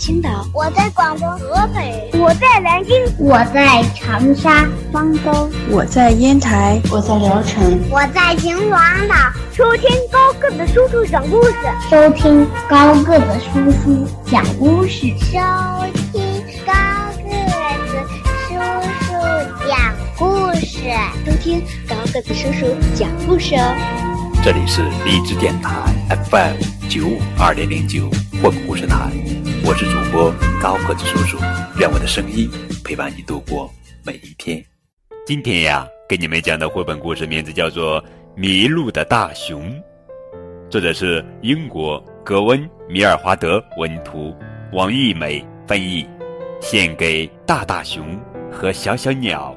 青岛，我在广东河北，我在南京，我在长沙、方舟，我在烟台，我在聊城，我在秦皇岛。收听高个子叔叔讲故事，收听高个子叔叔讲故事，收听高个子叔叔讲故事，收听高个子叔叔讲故事哦。这里是荔枝电台 FM 九五二点零九绘本故事台，我是主播高个子叔叔，愿我的声音陪伴你度过每一天。今天呀，给你们讲的绘本故事名字叫做《迷路的大熊》，作者是英国格温·米尔华德文图，王艺美翻译，献给大大熊和小小鸟。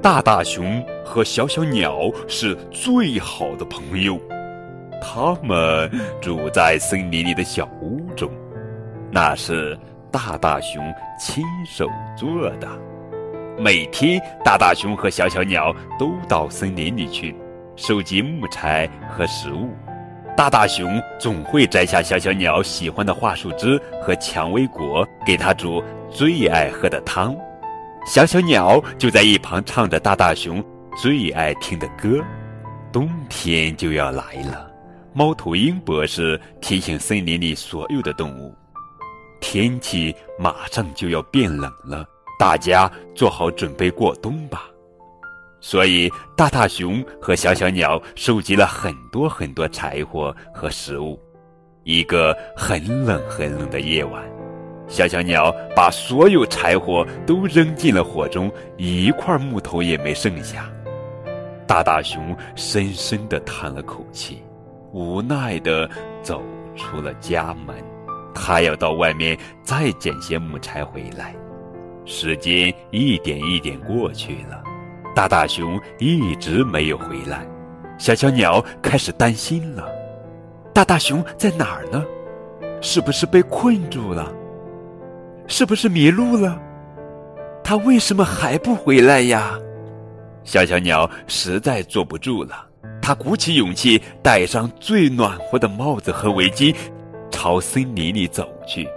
大大熊和小小鸟是最好的朋友，他们住在森林里的小屋中，那是大大熊亲手做的。每天，大大熊和小小鸟都到森林里去收集木材和食物。大大熊总会摘下小小鸟喜欢的桦树枝和蔷薇果，给它煮最爱喝的汤。小小鸟就在一旁唱着大大熊最爱听的歌。冬天就要来了，猫头鹰博士提醒森林里所有的动物：天气马上就要变冷了，大家做好准备过冬吧。所以，大大熊和小小鸟收集了很多很多柴火和食物。一个很冷很冷的夜晚。小小鸟把所有柴火都扔进了火中，一块木头也没剩下。大大熊深深地叹了口气，无奈地走出了家门。他要到外面再捡些木柴回来。时间一点一点过去了，大大熊一直没有回来。小小鸟开始担心了：大大熊在哪儿呢？是不是被困住了？是不是迷路了？他为什么还不回来呀？小小鸟实在坐不住了，他鼓起勇气，戴上最暖和的帽子和围巾，朝森林里走去。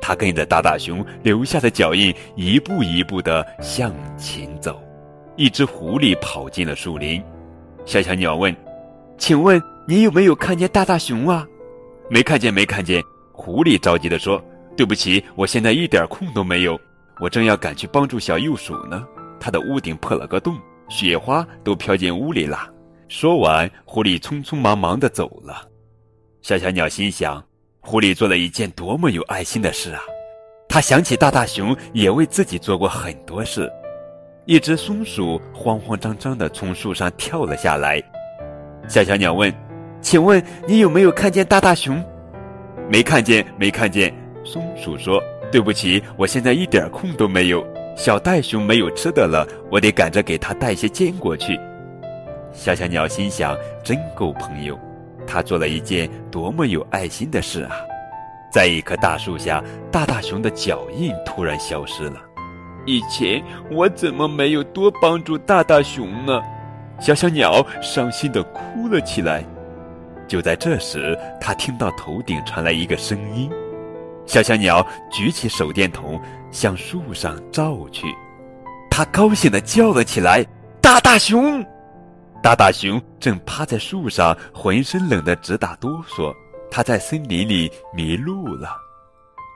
他跟着大大熊留下的脚印，一步一步地向前走。一只狐狸跑进了树林，小小鸟问：“请问你有没有看见大大熊啊？”“没看见，没看见。”狐狸着急地说。对不起，我现在一点空都没有，我正要赶去帮助小幼鼠呢。它的屋顶破了个洞，雪花都飘进屋里了。说完，狐狸匆匆忙忙地走了。小小鸟心想：狐狸做了一件多么有爱心的事啊！他想起大大熊也为自己做过很多事。一只松鼠慌慌张张地从树上跳了下来。小小鸟问：“请问你有没有看见大大熊？”“没看见，没看见。”松鼠说：“对不起，我现在一点空都没有。小袋熊没有吃的了，我得赶着给他带些坚果去。”小小鸟心想：“真够朋友，他做了一件多么有爱心的事啊！”在一棵大树下，大大熊的脚印突然消失了。以前我怎么没有多帮助大大熊呢？小小鸟伤心地哭了起来。就在这时，他听到头顶传来一个声音。小小鸟举起手电筒，向树上照去，它高兴地叫了起来：“大大熊！”大大熊正趴在树上，浑身冷得直打哆嗦。它在森林里迷路了。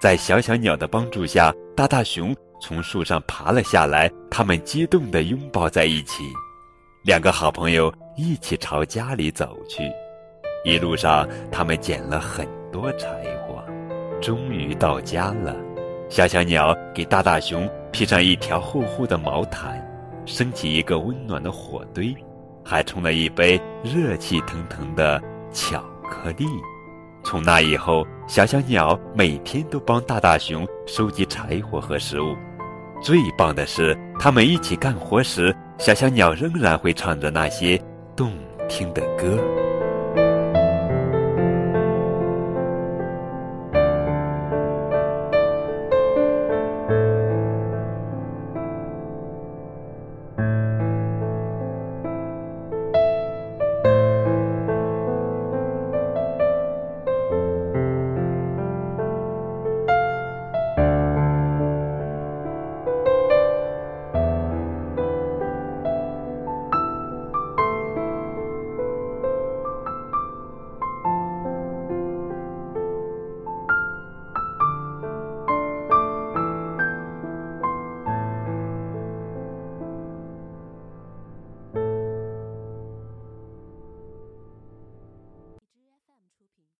在小小鸟的帮助下，大大熊从树上爬了下来。他们激动地拥抱在一起，两个好朋友一起朝家里走去。一路上，他们捡了很多柴火。终于到家了，小小鸟给大大熊披上一条厚厚的毛毯，升起一个温暖的火堆，还冲了一杯热气腾腾的巧克力。从那以后，小小鸟每天都帮大大熊收集柴火和食物。最棒的是，他们一起干活时，小小鸟仍然会唱着那些动听的歌。